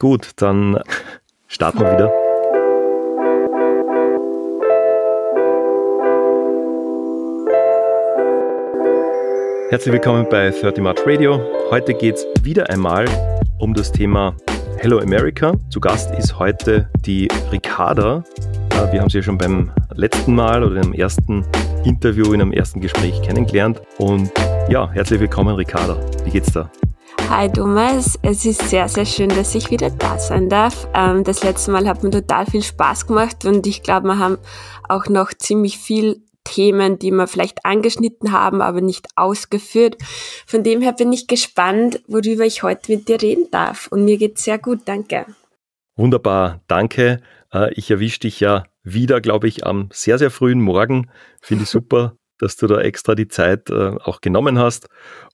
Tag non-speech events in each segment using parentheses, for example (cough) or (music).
Gut, dann starten wir wieder. Herzlich willkommen bei 30 March Radio. Heute geht es wieder einmal um das Thema Hello America. Zu Gast ist heute die Ricarda. Äh, wir haben sie ja schon beim letzten Mal oder im ersten Interview, in einem ersten Gespräch kennengelernt. Und ja, herzlich willkommen, Ricarda. Wie geht's da? Hi Thomas, es ist sehr, sehr schön, dass ich wieder da sein darf. Ähm, das letzte Mal hat mir total viel Spaß gemacht und ich glaube, wir haben auch noch ziemlich viel Themen, die wir vielleicht angeschnitten haben, aber nicht ausgeführt. Von dem her bin ich gespannt, worüber ich heute mit dir reden darf. Und mir geht's sehr gut, danke. Wunderbar, danke. Äh, ich erwische dich ja wieder, glaube ich, am sehr, sehr frühen Morgen. Finde ich super, (laughs) dass du da extra die Zeit äh, auch genommen hast.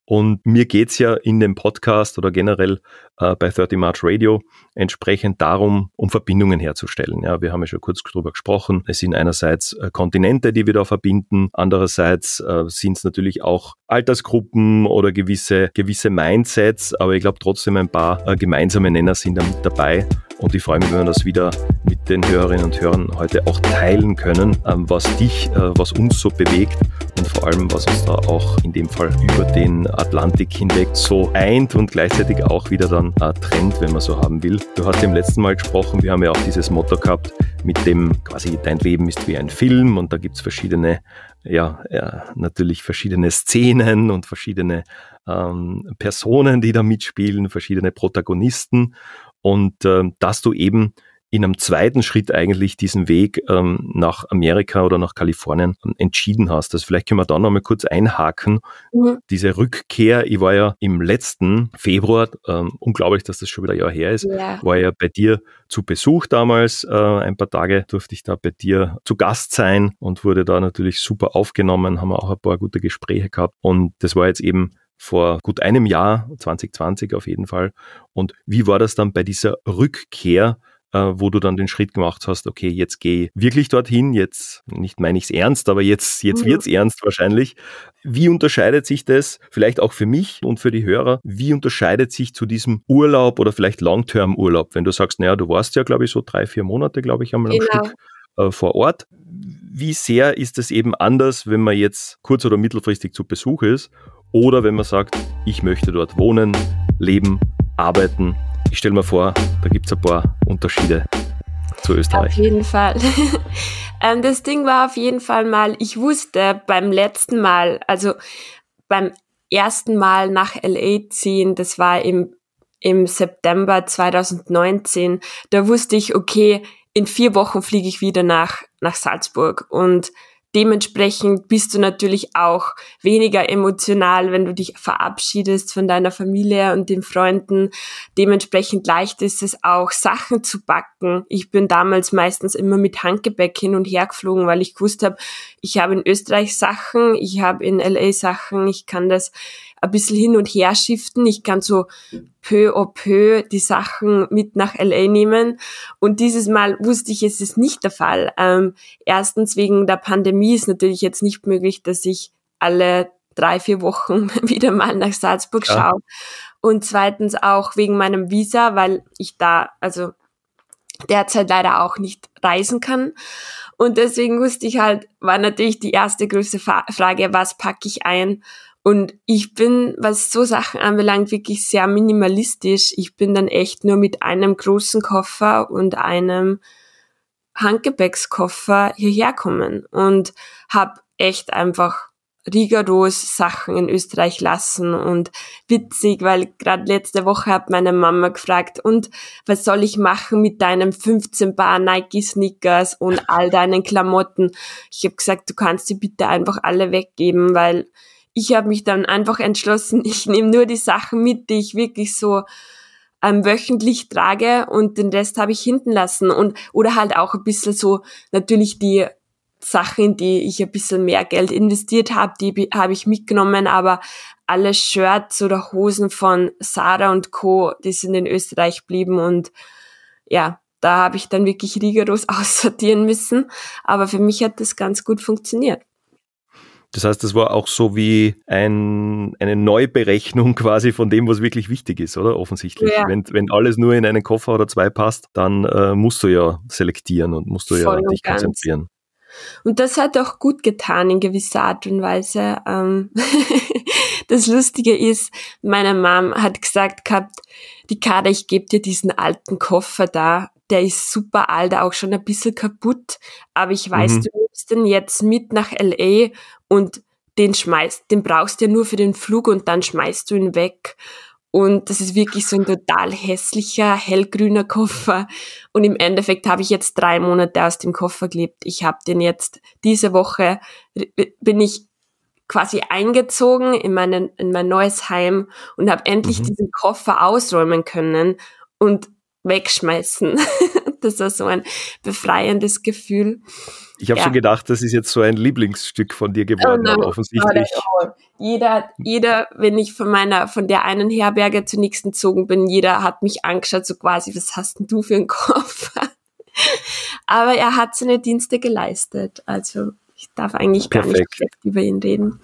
Und mir geht's ja in dem Podcast oder generell äh, bei 30 March Radio entsprechend darum, um Verbindungen herzustellen. Ja, wir haben ja schon kurz drüber gesprochen. Es sind einerseits äh, Kontinente, die wir da verbinden. Andererseits äh, sind es natürlich auch Altersgruppen oder gewisse, gewisse Mindsets. Aber ich glaube trotzdem ein paar äh, gemeinsame Nenner sind da mit dabei. Und ich freue mich, wenn wir das wieder mit den Hörerinnen und Hörern heute auch teilen können, ähm, was dich, äh, was uns so bewegt und vor allem, was uns da auch in dem Fall über den Atlantik hinweg so eint und gleichzeitig auch wieder dann äh, trennt, wenn man so haben will. Du hast im letzten Mal gesprochen, wir haben ja auch dieses Motto gehabt, mit dem quasi dein Leben ist wie ein Film und da gibt es verschiedene, ja, ja, natürlich verschiedene Szenen und verschiedene ähm, Personen, die da mitspielen, verschiedene Protagonisten und äh, dass du eben in einem zweiten Schritt eigentlich diesen Weg ähm, nach Amerika oder nach Kalifornien ähm, entschieden hast. Also vielleicht können wir da nochmal kurz einhaken. Mhm. Diese Rückkehr, ich war ja im letzten Februar, ähm, unglaublich, dass das schon wieder ein Jahr her ist, ja. war ja bei dir zu Besuch damals. Äh, ein paar Tage durfte ich da bei dir zu Gast sein und wurde da natürlich super aufgenommen, haben wir auch ein paar gute Gespräche gehabt. Und das war jetzt eben vor gut einem Jahr, 2020 auf jeden Fall. Und wie war das dann bei dieser Rückkehr wo du dann den Schritt gemacht hast, okay, jetzt geh wirklich dorthin, jetzt, nicht meine ich es ernst, aber jetzt, jetzt mhm. es ernst wahrscheinlich. Wie unterscheidet sich das, vielleicht auch für mich und für die Hörer, wie unterscheidet sich zu diesem Urlaub oder vielleicht Long-Term-Urlaub, wenn du sagst, naja, du warst ja, glaube ich, so drei, vier Monate, glaube ich, einmal genau. am Stück äh, vor Ort. Wie sehr ist es eben anders, wenn man jetzt kurz- oder mittelfristig zu Besuch ist oder wenn man sagt, ich möchte dort wohnen, leben, arbeiten ich stelle mir vor, da gibt es ein paar Unterschiede zu Österreich. Auf jeden Fall. (laughs) Ähm, das Ding war auf jeden Fall mal, ich wusste beim letzten Mal, also beim ersten Mal nach LA ziehen, das war im, im September 2019, da wusste ich, okay, in vier Wochen fliege ich wieder nach, nach Salzburg und Dementsprechend bist du natürlich auch weniger emotional, wenn du dich verabschiedest von deiner Familie und den Freunden. Dementsprechend leicht ist es auch, Sachen zu backen. Ich bin damals meistens immer mit Handgepäck hin und her geflogen, weil ich gewusst habe, ich habe in Österreich Sachen, ich habe in LA Sachen, ich kann das ein bisschen hin und her shiften. Ich kann so peu au peu die Sachen mit nach LA nehmen. Und dieses Mal wusste ich, es ist nicht der Fall. Ähm, erstens wegen der Pandemie ist natürlich jetzt nicht möglich, dass ich alle drei, vier Wochen (laughs) wieder mal nach Salzburg ja. schaue. Und zweitens auch wegen meinem Visa, weil ich da, also derzeit leider auch nicht reisen kann. Und deswegen wusste ich halt, war natürlich die erste größte Frage, was packe ich ein? Und ich bin, was so Sachen anbelangt, wirklich sehr minimalistisch. Ich bin dann echt nur mit einem großen Koffer und einem Handgepäckskoffer hierher kommen und habe echt einfach rigoros Sachen in Österreich lassen und witzig, weil gerade letzte Woche hat meine Mama gefragt, und was soll ich machen mit deinem 15 Bar Nike Sneakers und all deinen Klamotten? Ich habe gesagt, du kannst sie bitte einfach alle weggeben, weil ich habe mich dann einfach entschlossen, (laughs) ich nehme nur die Sachen mit, die ich wirklich so ähm, wöchentlich trage und den Rest habe ich hinten lassen und oder halt auch ein bisschen so natürlich die Sachen, die ich ein bisschen mehr Geld investiert habe, die habe ich mitgenommen, aber alle Shirts oder Hosen von Sarah und Co., die sind in Österreich geblieben und ja, da habe ich dann wirklich rigoros (laughs) aussortieren müssen, aber für mich hat das ganz gut funktioniert. Das heißt, das war auch so wie ein, eine Neuberechnung (laughs) quasi von dem, was wirklich wichtig ist, oder? Offensichtlich. Ja. Wenn, wenn alles nur in einen Koffer oder zwei passt, dann äh, musst du ja selektieren und musst du Voll ja dich konzentrieren. Und das hat auch gut getan in gewisser Art und Weise. Ähm (laughs) das Lustige ist, meine Mom hat gesagt gehabt, die Kader, ich gebe dir diesen alten Koffer da, der ist super alt, auch schon ein bisschen kaputt, aber ich weiß, mhm. du nimmst den jetzt mit nach LA und den schmeißt, den brauchst du ja nur für den Flug und dann schmeißt du ihn weg. Und das ist wirklich so ein total hässlicher, hellgrüner Koffer. Und im Endeffekt habe ich jetzt drei Monate aus dem Koffer gelebt. Ich habe den jetzt diese Woche, bin ich quasi eingezogen in, meinen, in mein neues Heim und habe endlich mhm. diesen Koffer ausräumen können und wegschmeißen. (laughs) das war so ein befreiendes Gefühl. Ich habe ja. schon gedacht, das ist jetzt so ein Lieblingsstück von dir geworden, oh offensichtlich. Oh, jeder, jeder, wenn ich von meiner, von der einen Herberge zur nächsten gezogen bin, jeder hat mich angeschaut, so quasi, was hast denn du für einen Koffer? (laughs) Aber er hat seine Dienste geleistet, also ich darf eigentlich gar Perfekt. nicht schlecht über ihn reden.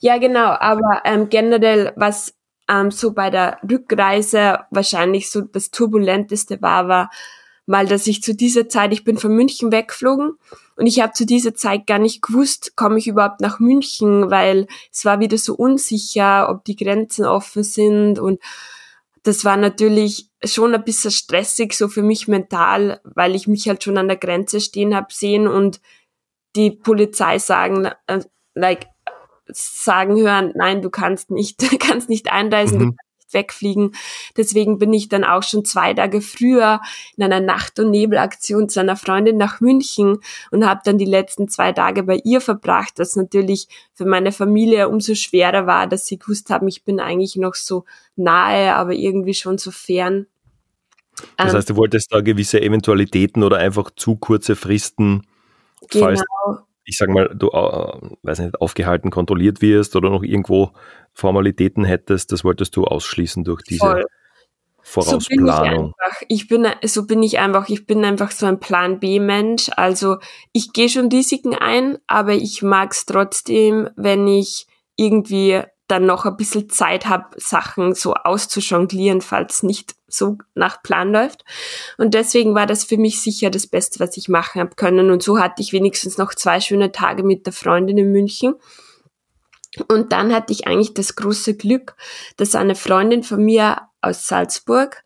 Ja, genau, aber ähm, generell, was ähm, so bei der Rückreise wahrscheinlich so das turbulenteste war, war mal, dass ich zu dieser Zeit, ich bin von München weggeflogen und ich habe zu dieser Zeit gar nicht gewusst, komme ich überhaupt nach München, weil es war wieder so unsicher, ob die Grenzen offen sind und das war natürlich schon ein bisschen stressig so für mich mental, weil ich mich halt schon an der Grenze stehen habe sehen und die Polizei sagen, äh, like, sagen hören, nein, du kannst nicht, (laughs) kannst nicht einreisen, mhm. du nicht wegfliegen. Deswegen bin ich dann auch schon zwei Tage früher in einer Nacht- und Nebelaktion zu einer Freundin nach München und habe dann die letzten zwei Tage bei ihr verbracht, was natürlich für meine Familie umso schwerer war, dass sie gewusst haben, ich bin eigentlich noch so nahe, aber irgendwie schon so fern. Das heißt, du wolltest da gewisse Eventualitäten oder einfach zu kurze Fristen Genau. Falls, ich sag mal, du äh, weiß nicht, aufgehalten, kontrolliert wirst oder noch irgendwo Formalitäten hättest, das wolltest du ausschließen durch diese Voll. Vorausplanung. So bin ich, ich bin so bin ich einfach, ich bin einfach so ein Plan B Mensch, also ich gehe schon Risiken ein, aber ich mag es trotzdem, wenn ich irgendwie dann noch ein bisschen Zeit habe, Sachen so auszujonglieren, falls nicht so nach Plan läuft. Und deswegen war das für mich sicher das Beste, was ich machen habe können. Und so hatte ich wenigstens noch zwei schöne Tage mit der Freundin in München. Und dann hatte ich eigentlich das große Glück, dass eine Freundin von mir aus Salzburg,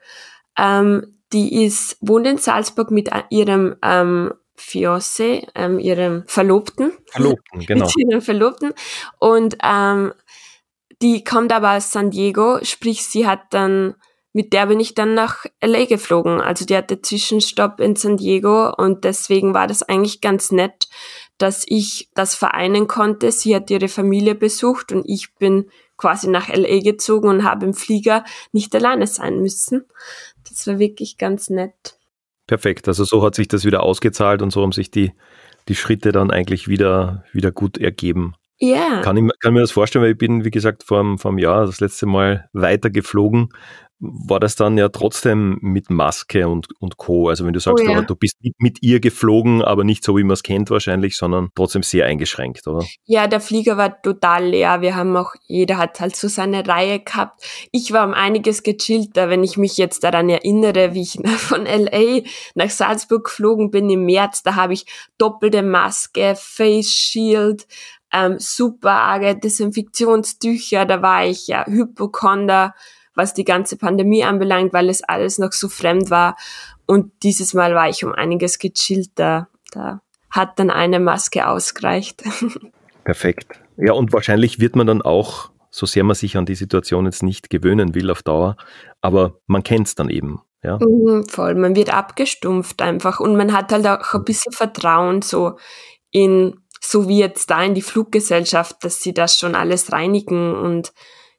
ähm, die ist, wohnt in Salzburg mit ihrem ähm, Fiancé, ähm, ihrem Verlobten. Verlobten, genau. (laughs) mit ihrem Verlobten. Und ähm, die kommt aber aus San Diego, sprich, sie hat dann, mit der bin ich dann nach LA geflogen. Also die hatte Zwischenstopp in San Diego und deswegen war das eigentlich ganz nett, dass ich das vereinen konnte. Sie hat ihre Familie besucht und ich bin quasi nach LA gezogen und habe im Flieger nicht alleine sein müssen. Das war wirklich ganz nett. Perfekt. Also so hat sich das wieder ausgezahlt und so haben sich die, die Schritte dann eigentlich wieder, wieder gut ergeben. Ja. Kann ich kann mir das vorstellen, weil ich bin, wie gesagt, vor, vor einem Jahr das letzte Mal weiter geflogen. War das dann ja trotzdem mit Maske und, und Co. Also wenn du sagst, oh ja. du bist mit, mit, ihr geflogen, aber nicht so, wie man es kennt wahrscheinlich, sondern trotzdem sehr eingeschränkt, oder? Ja, der Flieger war total leer. Wir haben auch, jeder hat halt so seine Reihe gehabt. Ich war um einiges gechillter, wenn ich mich jetzt daran erinnere, wie ich (laughs) von LA nach Salzburg geflogen bin im März. Da habe ich doppelte Maske, Face Shield, ähm, super arge Desinfektionstücher, da war ich ja Hypochonder, was die ganze Pandemie anbelangt, weil es alles noch so fremd war. Und dieses Mal war ich um einiges gechillter. Da hat dann eine Maske ausgereicht. (laughs) Perfekt. Ja, und wahrscheinlich wird man dann auch, so sehr man sich an die Situation jetzt nicht gewöhnen will auf Dauer, aber man kennt es dann eben. Ja. Mhm, voll, man wird abgestumpft einfach und man hat halt auch ein bisschen Vertrauen so in so wie jetzt da in die Fluggesellschaft, dass sie das schon alles reinigen und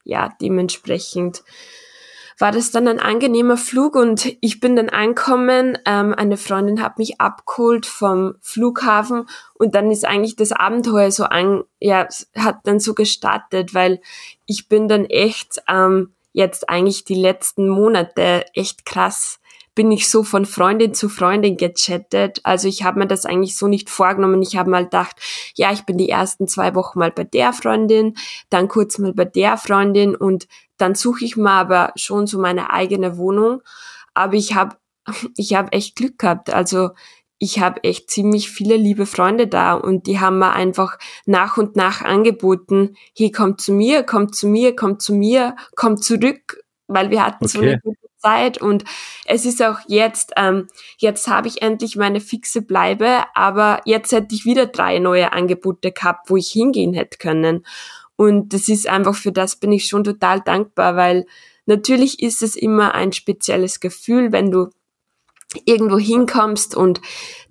ja, dementsprechend war das dann ein angenehmer Flug und ich bin dann angekommen. Ähm, eine Freundin hat mich abgeholt vom Flughafen und dann ist eigentlich das Abenteuer so an, ja, hat dann so gestartet, weil ich bin dann echt ähm, jetzt eigentlich die letzten Monate echt krass bin ich so von Freundin zu Freundin gechattet. Also ich habe mir das eigentlich so nicht vorgenommen. Ich habe mal gedacht, ja, ich bin die ersten zwei Wochen mal bei der Freundin, dann kurz mal bei der Freundin und dann suche ich mal aber schon so meine eigene Wohnung. Aber ich habe (laughs) ich habe echt Glück gehabt. Also ich habe echt ziemlich viele liebe Freunde da und die haben mir einfach nach und nach angeboten, hey, komm zu mir, komm zu mir, komm zu mir, komm zurück, weil wir hatten okay. so eine gute Zeit und es ist auch jetzt, ähm, jetzt habe ich endlich meine fixe Bleibe, aber jetzt hätte ich wieder drei neue Angebote gehabt, wo ich hingehen hätte können. Und das ist einfach, für das bin ich schon total dankbar, weil natürlich ist es immer ein spezielles Gefühl, wenn du irgendwo hinkommst und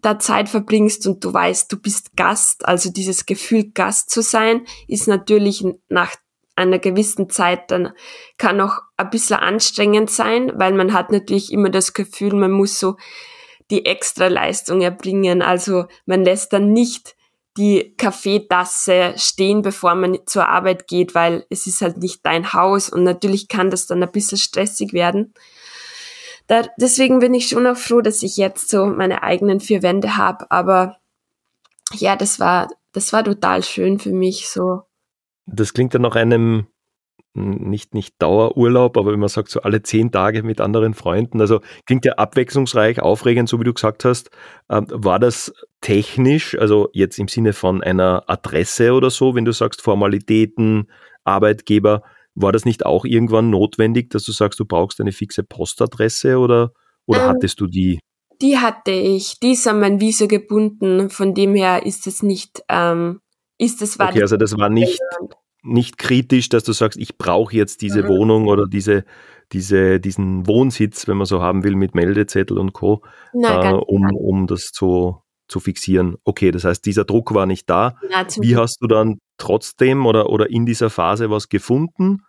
da Zeit verbringst und du weißt, du bist Gast, also dieses Gefühl, Gast zu sein, ist natürlich nach einer gewissen Zeit dann kann auch ein bisschen anstrengend sein, weil man hat natürlich immer das Gefühl, man muss so die extra Leistung erbringen. Also man lässt dann nicht die Kaffeetasse stehen, bevor man zur Arbeit geht, weil es ist halt nicht dein Haus und natürlich kann das dann ein bisschen stressig werden. Da, deswegen bin ich schon auch froh, dass ich jetzt so meine eigenen vier Wände habe. Aber ja, das war, das war total schön für mich so. Das klingt ja nach einem nicht, nicht Dauerurlaub, aber wenn man sagt, so alle zehn Tage mit anderen Freunden, also klingt ja abwechslungsreich, aufregend, so wie du gesagt hast. Ähm, war das technisch, also jetzt im Sinne von einer Adresse oder so, wenn du sagst Formalitäten, Arbeitgeber, war das nicht auch irgendwann notwendig, dass du sagst, du brauchst eine fixe Postadresse oder, oder ähm, hattest du die? Die hatte ich. Die ist an mein Visa gebunden. Von dem her ist es nicht, ähm, ist es war Okay, also das war nicht, nicht kritisch, dass du sagst, ich brauche jetzt diese mhm. Wohnung oder diese, diese, diesen Wohnsitz, wenn man so haben will, mit Meldezettel und Co., Nein, äh, um, um das zu, zu fixieren. Okay, das heißt, dieser Druck war nicht da. Na, Wie hast du dann trotzdem oder, oder in dieser Phase was gefunden?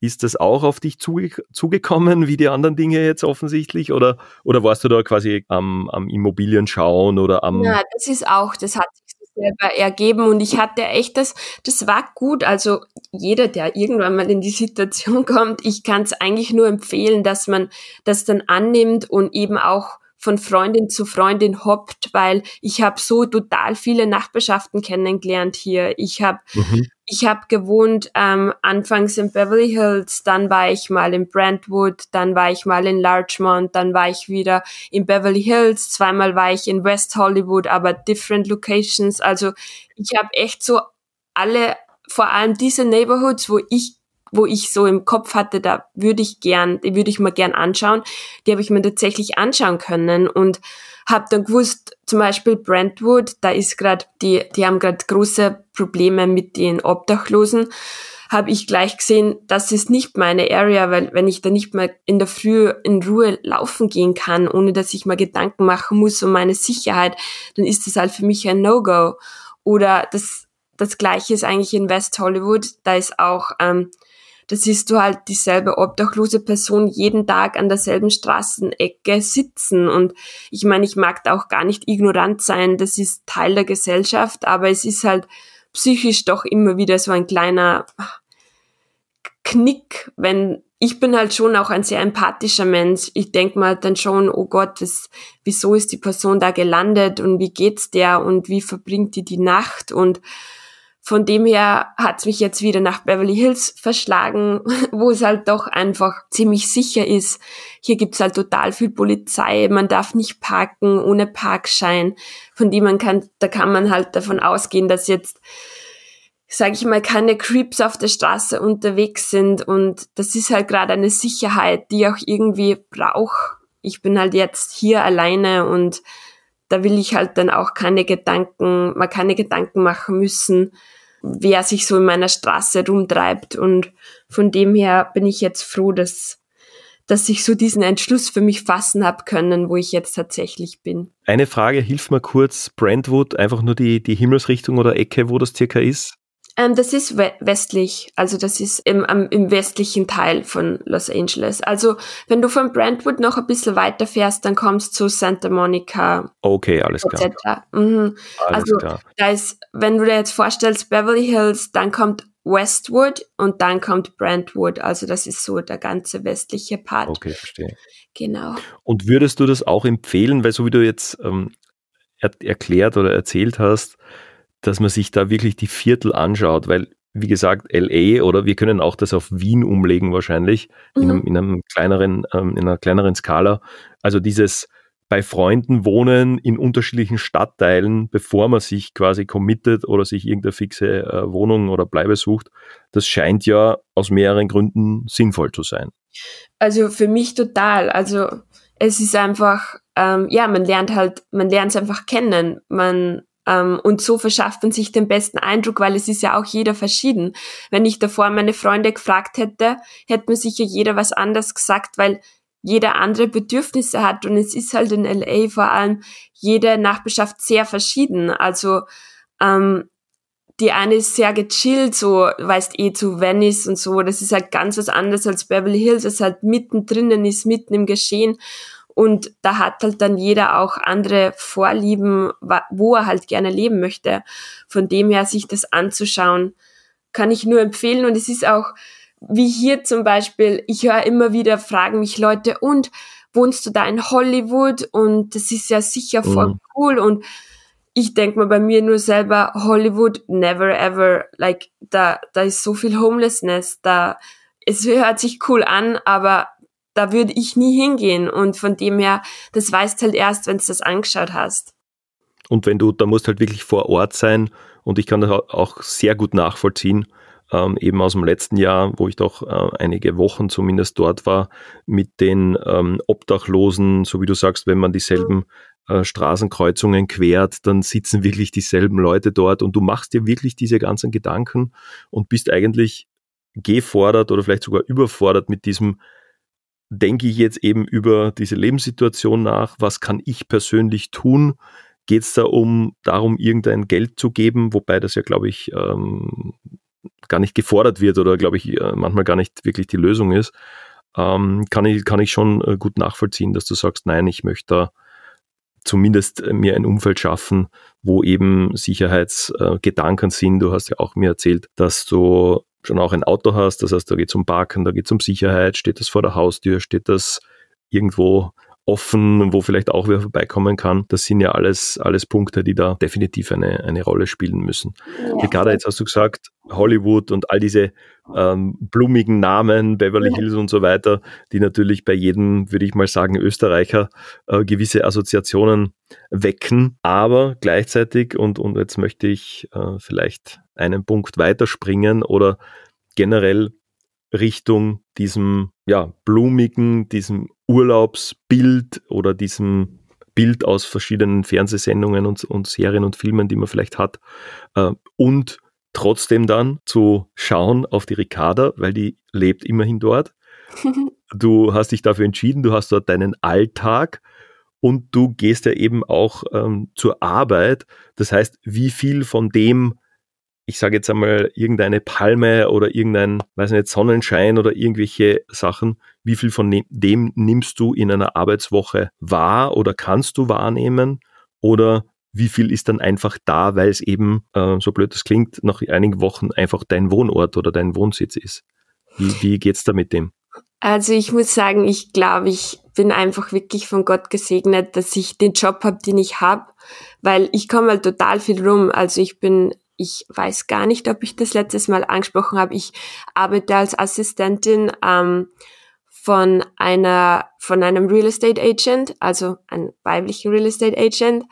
Ist das auch auf dich zuge zugekommen, wie die anderen Dinge jetzt offensichtlich? Oder, oder warst du da quasi am, am Immobilien schauen oder am. Ja, das ist auch, das hat selber ergeben und ich hatte echt das, das war gut. Also jeder, der irgendwann mal in die Situation (laughs) kommt, ich kann es eigentlich nur empfehlen, dass man das dann annimmt und eben auch von Freundin zu Freundin hoppt, weil ich habe so total viele Nachbarschaften kennengelernt hier. Ich habe mhm. ich habe gewohnt ähm, anfangs in Beverly Hills, dann war ich mal in Brentwood, dann war ich mal in Larchmont, dann war ich wieder in Beverly Hills, zweimal war ich in West Hollywood, aber different locations. Also ich habe echt so alle, vor allem diese Neighborhoods, wo ich wo ich so im Kopf hatte, da würde ich gern, die würde ich mir gern anschauen. Die habe ich mir tatsächlich anschauen können und habe dann gewusst, zum Beispiel Brentwood, da ist gerade die, die haben gerade große Probleme mit den Obdachlosen habe ich gleich gesehen, das ist nicht meine Area, weil wenn ich da nicht mal in der Früh in Ruhe laufen gehen kann, ohne dass ich mir Gedanken machen muss um meine Sicherheit, dann ist das halt für mich ein No-Go. Oder das, das gleiche ist eigentlich in West Hollywood, da ist auch ähm, da siehst du halt dieselbe obdachlose Person jeden Tag an derselben Straßenecke sitzen. Und ich meine, ich mag da auch gar nicht ignorant sein, das ist Teil der Gesellschaft, aber es ist halt psychisch doch immer wieder so ein kleiner Knick, wenn ich bin halt schon auch ein sehr empathischer Mensch. Ich denk mal dann schon, oh Gott, das, wieso ist die Person da gelandet und wie geht's der und wie verbringt die die Nacht und von dem her hat's mich jetzt wieder nach Beverly Hills verschlagen, (laughs) wo es halt doch einfach ziemlich sicher ist. Hier gibt's halt total viel Polizei, man darf nicht parken ohne Parkschein. Von dem man kann, da kann man halt davon ausgehen, dass jetzt, sage ich mal, keine Creeps auf der Straße unterwegs sind. Und das ist halt gerade eine Sicherheit, die ich auch irgendwie brauche. Ich bin halt jetzt hier alleine und da will ich halt dann auch keine Gedanken, mal keine Gedanken machen müssen, wer sich so in meiner Straße rumtreibt. Und von dem her bin ich jetzt froh, dass, dass ich so diesen Entschluss für mich fassen habe können, wo ich jetzt tatsächlich bin. Eine Frage, hilf mir kurz, Brentwood, einfach nur die, die Himmelsrichtung oder Ecke, wo das circa ist? Ähm, das ist we westlich, also das ist im, am, im westlichen Teil von Los Angeles. Also wenn du von Brentwood noch ein bisschen weiter fährst, dann kommst du zu Santa Monica. Okay, alles klar. Mhm. Alles also klar. da ist, wenn du dir jetzt vorstellst, Beverly Hills, dann kommt Westwood und dann kommt Brentwood. Also das ist so der ganze westliche Part. Okay, verstehe. Genau. Und würdest du das auch empfehlen, weil so wie du jetzt ähm, er erklärt oder erzählt hast, dass man sich da wirklich die Viertel anschaut, weil wie gesagt, LA oder wir können auch das auf Wien umlegen wahrscheinlich mhm. in, einem, in, einem, kleineren, ähm, in einer kleineren Skala. Also dieses bei Freunden wohnen in unterschiedlichen Stadtteilen, bevor man sich quasi committet oder sich irgendeine fixe äh, Wohnung oder Bleibe sucht, das scheint ja aus mehreren Gründen sinnvoll zu sein. Also für mich total. Also es ist einfach, ähm, ja, man lernt halt, man lernt es einfach kennen. Man und so verschafft man sich den besten Eindruck, weil es ist ja auch jeder verschieden. Wenn ich davor meine Freunde gefragt hätte, hätte mir sicher jeder was anderes gesagt, weil jeder andere Bedürfnisse hat und es ist halt in LA vor allem jede Nachbarschaft sehr verschieden. Also ähm, die eine ist sehr gechillt, so weißt eh zu Venice und so. Das ist halt ganz was anderes als Beverly Hills, das halt mittendrin ist, mitten im Geschehen. Und da hat halt dann jeder auch andere Vorlieben, wo er halt gerne leben möchte. Von dem her, sich das anzuschauen, kann ich nur empfehlen. Und es ist auch, wie hier zum Beispiel, ich höre immer wieder, fragen mich Leute, und wohnst du da in Hollywood? Und das ist ja sicher voll mhm. cool. Und ich denke mal bei mir nur selber, Hollywood, never ever. Like, da, da ist so viel Homelessness, da, es hört sich cool an, aber da würde ich nie hingehen. Und von dem her, das weißt halt erst, wenn du das angeschaut hast. Und wenn du, da musst halt wirklich vor Ort sein. Und ich kann das auch sehr gut nachvollziehen, ähm, eben aus dem letzten Jahr, wo ich doch äh, einige Wochen zumindest dort war, mit den ähm, Obdachlosen, so wie du sagst, wenn man dieselben äh, Straßenkreuzungen quert, dann sitzen wirklich dieselben Leute dort und du machst dir wirklich diese ganzen Gedanken und bist eigentlich gefordert oder vielleicht sogar überfordert mit diesem denke ich jetzt eben über diese Lebenssituation nach, was kann ich persönlich tun? Geht es da um darum, irgendein Geld zu geben, wobei das ja, glaube ich, ähm, gar nicht gefordert wird oder, glaube ich, äh, manchmal gar nicht wirklich die Lösung ist, ähm, kann, ich, kann ich schon äh, gut nachvollziehen, dass du sagst, nein, ich möchte da zumindest äh, mir ein Umfeld schaffen, wo eben Sicherheitsgedanken sind. Du hast ja auch mir erzählt, dass du schon auch ein Auto hast, das heißt, da geht es um Parken, da geht es um Sicherheit, steht das vor der Haustür, steht das irgendwo offen, wo vielleicht auch wer vorbeikommen kann. Das sind ja alles, alles Punkte, die da definitiv eine, eine Rolle spielen müssen. Ja. Gerade jetzt hast du gesagt, Hollywood und all diese ähm, blumigen Namen, Beverly ja. Hills und so weiter, die natürlich bei jedem, würde ich mal sagen, Österreicher äh, gewisse Assoziationen wecken. Aber gleichzeitig, und, und jetzt möchte ich äh, vielleicht einen Punkt weiterspringen oder generell Richtung diesem ja, blumigen, diesem Urlaubsbild oder diesem Bild aus verschiedenen Fernsehsendungen und, und Serien und Filmen, die man vielleicht hat. Äh, und trotzdem dann zu schauen auf die Ricarda, weil die lebt immerhin dort. (laughs) Du hast dich dafür entschieden, du hast dort deinen Alltag und du gehst ja eben auch ähm, zur Arbeit. Das heißt, wie viel von dem ich sage jetzt einmal, irgendeine Palme oder irgendein, weiß nicht, Sonnenschein oder irgendwelche Sachen, wie viel von ne-, dem nimmst du in einer Arbeitswoche wahr oder kannst du wahrnehmen? Oder wie viel ist dann einfach da, weil es eben, äh, so blöd das klingt, nach einigen Wochen einfach dein Wohnort oder dein Wohnsitz ist? Wie, wie geht's da mit dem? Also ich muss sagen, ich glaube, ich bin einfach wirklich von Gott gesegnet, dass ich den Job habe, den ich habe, weil ich komme halt total viel rum. Also ich bin ich weiß gar nicht, ob ich das letztes Mal angesprochen habe. Ich arbeite als Assistentin ähm, von einer von einem Real Estate Agent, also einem weiblichen Real Estate Agent.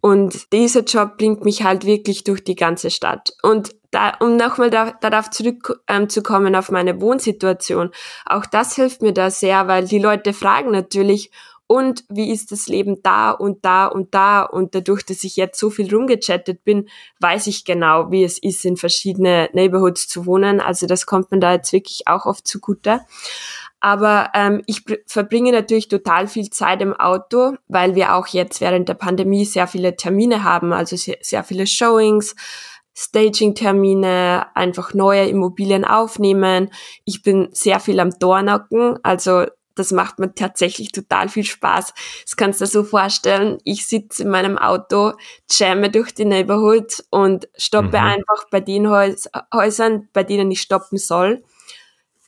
Und dieser Job bringt mich halt wirklich durch die ganze Stadt. Und da, um nochmal da, darauf zurückzukommen ähm, auf meine Wohnsituation, auch das hilft mir da sehr, weil die Leute fragen natürlich, und wie ist das Leben da und da und da und dadurch, dass ich jetzt so viel rumgechattet bin, weiß ich genau, wie es ist, in verschiedene Neighborhoods zu wohnen. Also das kommt man da jetzt wirklich auch oft zugute. Aber ähm, ich verbringe natürlich total viel Zeit im Auto, weil wir auch jetzt während der Pandemie sehr viele Termine haben, also sehr, sehr viele Showings, Staging-Termine, einfach neue Immobilien aufnehmen. Ich bin sehr viel am Dornacken, also das macht mir tatsächlich total viel Spaß. Das kannst du dir so vorstellen, ich sitze in meinem Auto, jamme durch die Neighborhood und stoppe mhm. einfach bei den Häusern, bei denen ich stoppen soll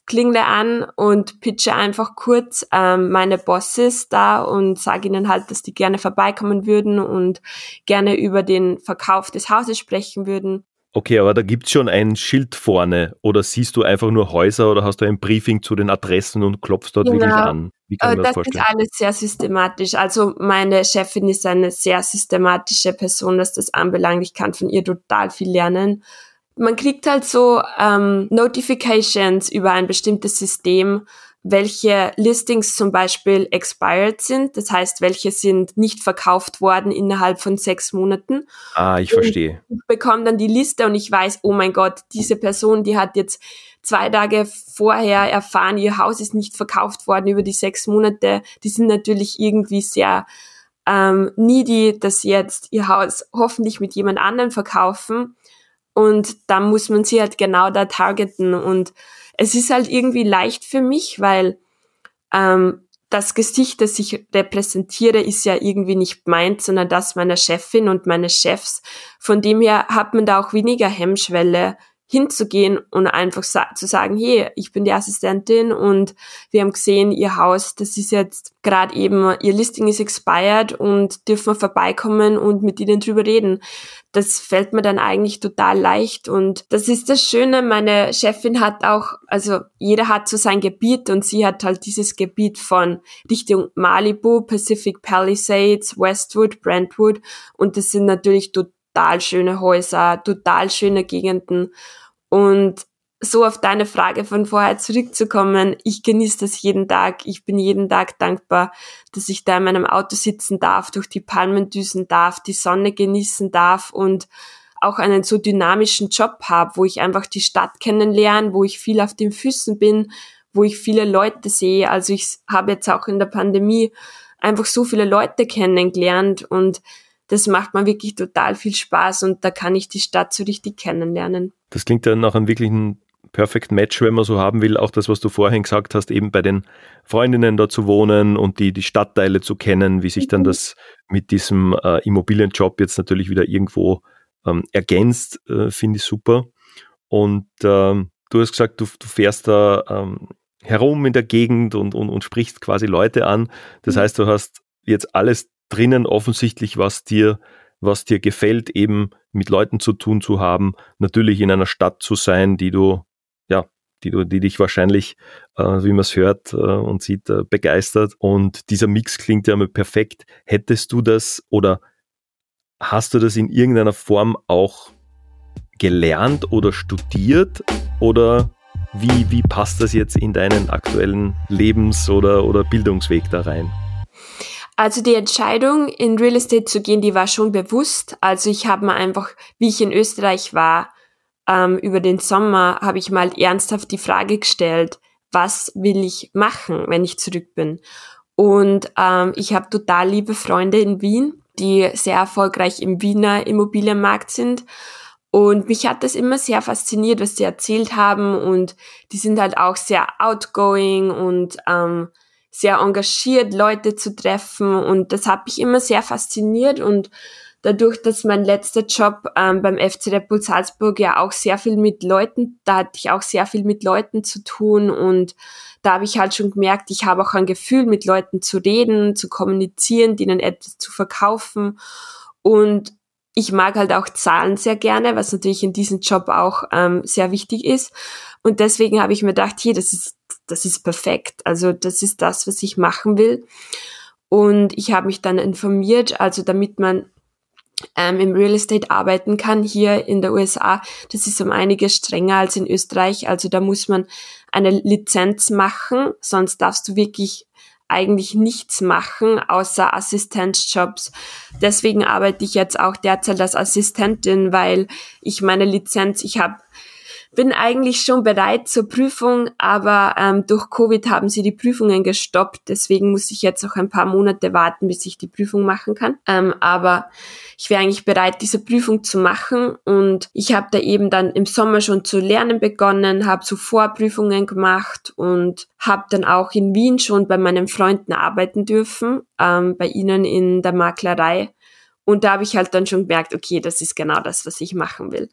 klingle an und pitche einfach kurz ähm, meine Bosses da und sage ihnen halt, dass die gerne vorbeikommen würden und gerne über den Verkauf des Hauses sprechen würden. Okay, aber da gibt's schon ein Schild vorne oder siehst du einfach nur Häuser oder hast du ein Briefing zu den Adressen und klopfst dort genau. wirklich an? Wie kann man das, das vorstellen? ist alles sehr systematisch. Also meine Chefin ist eine sehr systematische Person, was das anbelangt. Ich kann von ihr total viel lernen. Man kriegt halt so ähm, Notifications über ein bestimmtes System, welche Listings zum Beispiel expired sind, das heißt, welche sind nicht verkauft worden innerhalb von sechs Monaten. Ah, ich verstehe. ich bekomme dann die Liste und ich weiß, oh mein Gott, diese Person, die hat jetzt zwei Tage vorher erfahren, ihr Haus ist nicht verkauft worden über die sechs Monate. Die sind natürlich irgendwie sehr ähm, needy, dass sie jetzt ihr Haus hoffentlich mit jemand anderem verkaufen. Und dann muss man sie halt genau da targeten. Und es ist halt irgendwie leicht für mich, weil ähm, das Gesicht, das ich repräsentiere, ist ja irgendwie nicht meint, sondern das meiner Chefin und meines Chefs. Von dem her hat man da auch weniger Hemmschwelle, hinzugehen und einfach sa zu sagen, hey, ich bin die Assistentin und wir haben gesehen, ihr Haus, das ist jetzt gerade eben, ihr Listing ist expired und dürfen wir vorbeikommen und mit ihnen drüber reden. Das fällt mir dann eigentlich total leicht und das ist das Schöne. Meine Chefin hat auch, also jeder hat so sein Gebiet und sie hat halt dieses Gebiet von Richtung Malibu, Pacific Palisades, Westwood, Brentwood und das sind natürlich total schöne Häuser, total schöne Gegenden und so auf deine Frage von vorher zurückzukommen, ich genieße das jeden Tag. Ich bin jeden Tag dankbar, dass ich da in meinem Auto sitzen darf, durch die Palmen düsen darf, die Sonne genießen darf und auch einen so dynamischen Job habe, wo ich einfach die Stadt kennenlerne, wo ich viel auf den Füßen bin, wo ich viele Leute sehe. Also ich habe jetzt auch in der Pandemie einfach so viele Leute kennengelernt und das macht mir wirklich total viel Spaß und da kann ich die Stadt so richtig kennenlernen. Das klingt ja nach einem wirklichen Perfect Match, wenn man so haben will. Auch das, was du vorhin gesagt hast, eben bei den Freundinnen da zu wohnen und die, die Stadtteile zu kennen, wie sich dann mhm. das mit diesem äh, Immobilienjob jetzt natürlich wieder irgendwo ähm, ergänzt, äh, finde ich super. Und ähm, du hast gesagt, du, du fährst da ähm, herum in der Gegend und, und, und sprichst quasi Leute an. Das mhm. heißt, du hast jetzt alles drinnen offensichtlich, was dir, was dir gefällt, eben mit Leuten zu tun zu haben, natürlich in einer Stadt zu sein, die du, ja, die du, die dich wahrscheinlich, äh, wie man es hört äh, und sieht, äh, begeistert. Und dieser Mix klingt ja mal perfekt. Hättest du das oder hast du das in irgendeiner Form auch gelernt oder studiert oder wie, wie passt das jetzt in deinen aktuellen Lebens- oder, oder Bildungsweg da rein? Also die Entscheidung, in Real Estate zu gehen, die war schon bewusst. Also ich habe mir einfach, wie ich in Österreich war, ähm, über den Sommer, habe ich mal ernsthaft die Frage gestellt, was will ich machen, wenn ich zurück bin? Und ähm, ich habe total liebe Freunde in Wien, die sehr erfolgreich im Wiener Immobilienmarkt sind. Und mich hat das immer sehr fasziniert, was sie erzählt haben. Und die sind halt auch sehr outgoing und ähm, sehr engagiert, Leute zu treffen. Und das hat mich immer sehr fasziniert. Und dadurch, dass mein letzter Job ähm, beim FC Red Bull Salzburg ja auch sehr viel mit Leuten, da hatte ich auch sehr viel mit Leuten zu tun. Und da habe ich halt schon gemerkt, ich habe auch ein Gefühl, mit Leuten zu reden, zu kommunizieren, denen etwas zu verkaufen. Und ich mag halt auch Zahlen sehr gerne, was natürlich in diesem Job auch ähm, sehr wichtig ist. Und deswegen habe ich mir gedacht, hier, das ist das ist perfekt. Also das ist das, was ich machen will. Und ich habe mich dann informiert, also damit man ähm, im Real Estate arbeiten kann hier in der USA, das ist um einiges strenger als in Österreich. Also da muss man eine Lizenz machen, sonst darfst du wirklich eigentlich nichts machen außer Assistenzjobs. Deswegen arbeite ich jetzt auch derzeit als Assistentin, weil ich meine Lizenz, ich habe bin eigentlich schon bereit zur Prüfung, aber ähm, durch Covid haben sie die Prüfungen gestoppt. Deswegen muss ich jetzt noch ein paar Monate warten, bis ich die Prüfung machen kann. Ähm, aber ich wäre eigentlich bereit, diese Prüfung zu machen. Und ich habe da eben dann im Sommer schon zu lernen begonnen, habe so Vorprüfungen gemacht und habe dann auch in Wien schon bei meinen Freunden arbeiten dürfen, ähm, bei ihnen in der Maklerei. Und da habe ich halt dann schon gemerkt, okay, das ist genau das, was ich machen will.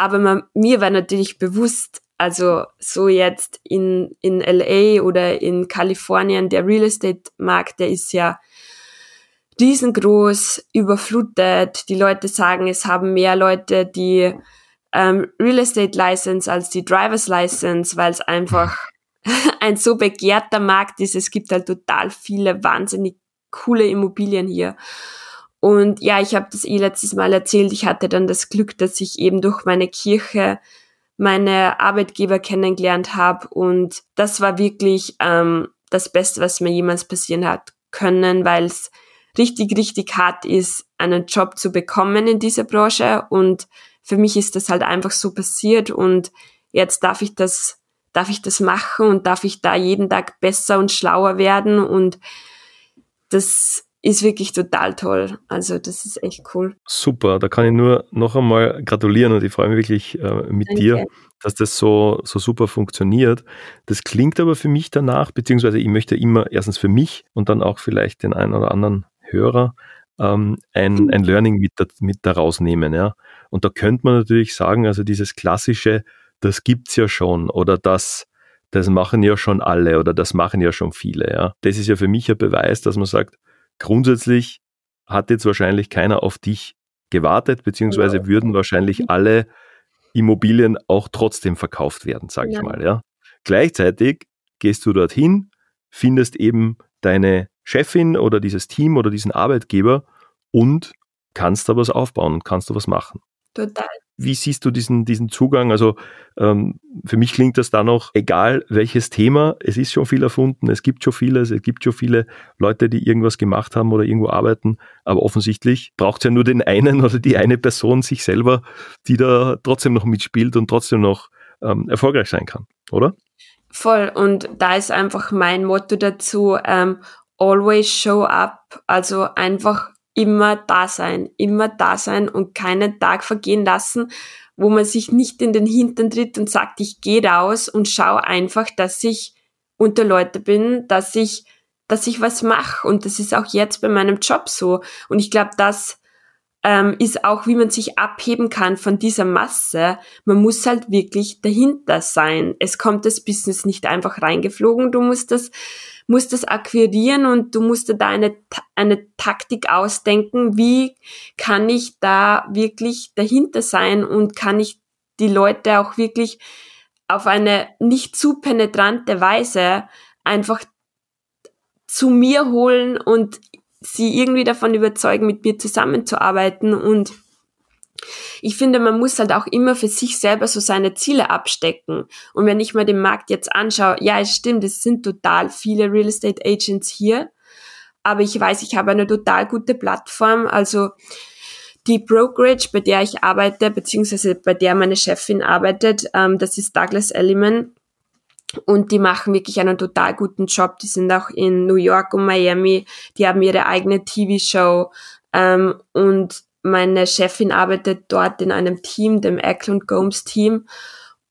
Aber man, mir war natürlich bewusst, also so jetzt in, in LA oder in Kalifornien, der Real Estate Markt, der ist ja riesengroß, überflutet. Die Leute sagen, es haben mehr Leute die ähm, Real Estate License als die Driver's License, weil es einfach (laughs) ein so begehrter Markt ist. Es gibt halt total viele wahnsinnig coole Immobilien hier. Und ja, ich habe das eh letztes Mal erzählt. Ich hatte dann das Glück, dass ich eben durch meine Kirche meine Arbeitgeber kennengelernt habe. Und das war wirklich ähm, das Beste, was mir jemals passieren hat können, weil es richtig, richtig hart ist, einen Job zu bekommen in dieser Branche. Und für mich ist das halt einfach so passiert. Und jetzt darf ich das, darf ich das machen und darf ich da jeden Tag besser und schlauer werden. Und das ist wirklich total toll. Also das ist echt cool. Super, da kann ich nur noch einmal gratulieren und ich freue mich wirklich äh, mit Danke. dir, dass das so, so super funktioniert. Das klingt aber für mich danach, beziehungsweise ich möchte immer erstens für mich und dann auch vielleicht den einen oder anderen Hörer ähm, ein, ein Learning mit, mit daraus nehmen. Ja? Und da könnte man natürlich sagen, also dieses klassische, das gibt's ja schon oder das das machen ja schon alle oder das machen ja schon viele. Ja. Das ist ja für mich ein Beweis, dass man sagt, grundsätzlich hat jetzt wahrscheinlich keiner auf dich gewartet, beziehungsweise ja. würden wahrscheinlich mhm. alle Immobilien auch trotzdem verkauft werden, sage ja. ich mal. Ja. Gleichzeitig gehst du dorthin, findest eben deine Chefin oder dieses Team oder diesen Arbeitgeber und kannst da was aufbauen und kannst da was machen. Total. Wie siehst du diesen, diesen Zugang? Also ähm, für mich klingt das da noch, egal welches Thema, es ist schon viel erfunden, es gibt schon vieles, es gibt schon viele Leute, die irgendwas gemacht haben oder irgendwo arbeiten, aber offensichtlich braucht es ja nur den einen oder die eine Person sich selber, die da trotzdem noch mitspielt und trotzdem noch ähm, erfolgreich sein kann, oder? Voll, und da ist einfach mein Motto dazu, ähm, always show up, also einfach immer da sein, immer da sein und keinen Tag vergehen lassen, wo man sich nicht in den Hintern tritt und sagt, ich gehe raus und schaue einfach, dass ich unter Leute bin, dass ich, dass ich was mache. Und das ist auch jetzt bei meinem Job so. Und ich glaube, das ähm, ist auch, wie man sich abheben kann von dieser Masse. Man muss halt wirklich dahinter sein. Es kommt das Business nicht einfach reingeflogen. Du musst das musst das akquirieren und du musst da eine, eine Taktik ausdenken, wie kann ich da wirklich dahinter sein und kann ich die Leute auch wirklich auf eine nicht zu penetrante Weise einfach zu mir holen und sie irgendwie davon überzeugen, mit mir zusammenzuarbeiten und ich finde, man muss halt auch immer für sich selber so seine Ziele abstecken. Und wenn ich mir den Markt jetzt anschaue, ja, es stimmt, es sind total viele Real Estate Agents hier. Aber ich weiß, ich habe eine total gute Plattform. Also die Brokerage, bei der ich arbeite, beziehungsweise bei der meine Chefin arbeitet, ähm, das ist Douglas Elliman. Und die machen wirklich einen total guten Job. Die sind auch in New York und Miami. Die haben ihre eigene TV-Show. Ähm, und meine Chefin arbeitet dort in einem Team, dem Eckland Gomes Team.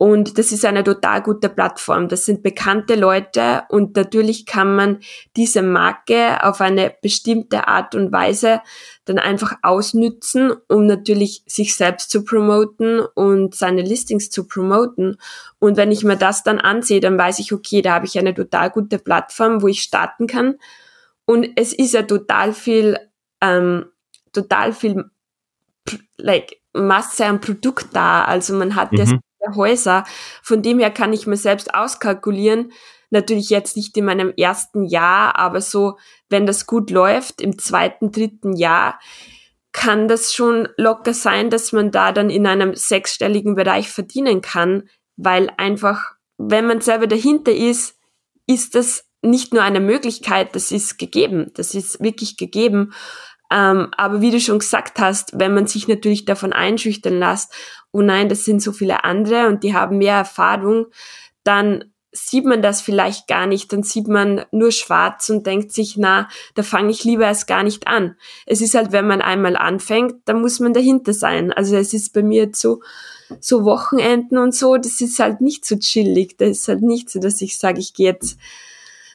Und das ist eine total gute Plattform. Das sind bekannte Leute und natürlich kann man diese Marke auf eine bestimmte Art und Weise dann einfach ausnützen, um natürlich sich selbst zu promoten und seine Listings zu promoten. Und wenn ich mir das dann ansehe, dann weiß ich, okay, da habe ich eine total gute Plattform, wo ich starten kann. Und es ist ja total viel, ähm, total viel like, Masse an Produkt da. Also man hat ja mhm. Häuser. Von dem her kann ich mir selbst auskalkulieren. Natürlich jetzt nicht in meinem ersten Jahr, aber so, wenn das gut läuft, im zweiten, dritten Jahr, kann das schon locker sein, dass man da dann in einem sechsstelligen Bereich verdienen kann, weil einfach, wenn man selber dahinter ist, ist das nicht nur eine Möglichkeit, das ist gegeben, das ist wirklich gegeben. Ähm, aber wie du schon gesagt hast, wenn man sich natürlich davon einschüchtern lässt, oh nein, das sind so viele andere und die haben mehr Erfahrung, dann sieht man das vielleicht gar nicht, dann sieht man nur schwarz und denkt sich, na, da fange ich lieber erst gar nicht an. Es ist halt, wenn man einmal anfängt, dann muss man dahinter sein. Also es ist bei mir jetzt so, so Wochenenden und so, das ist halt nicht so chillig. Das ist halt nicht so, dass ich sage, ich gehe jetzt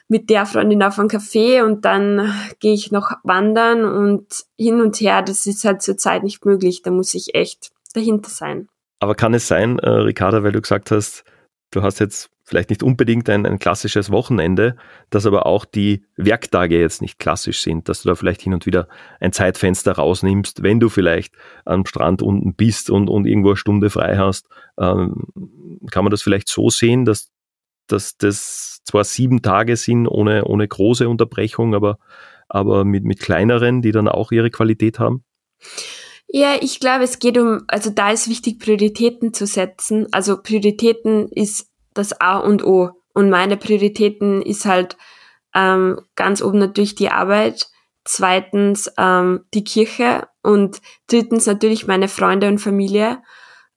mit der Freundin auf einen Café und dann gehe ich noch wandern und hin und her. Das ist halt zurzeit nicht möglich. Da muss ich echt dahinter sein. Aber kann es sein, äh, Ricarda, weil du gesagt hast, du hast jetzt vielleicht nicht unbedingt ein, ein klassisches Wochenende, dass aber auch die Werktage jetzt nicht klassisch sind, dass du da vielleicht hin und wieder ein Zeitfenster rausnimmst, wenn du vielleicht am Strand unten bist und, und irgendwo eine Stunde frei hast. Ähm, kann man das vielleicht so sehen, dass, dass das zwar sieben Tage sind ohne, ohne große Unterbrechung, aber, aber mit, mit kleineren, die dann auch ihre Qualität haben? Ja, ich glaube, es geht um, also da ist wichtig, Prioritäten zu setzen. Also Prioritäten ist das A und O. Und meine Prioritäten ist halt ähm, ganz oben natürlich die Arbeit, zweitens ähm, die Kirche und drittens natürlich meine Freunde und Familie.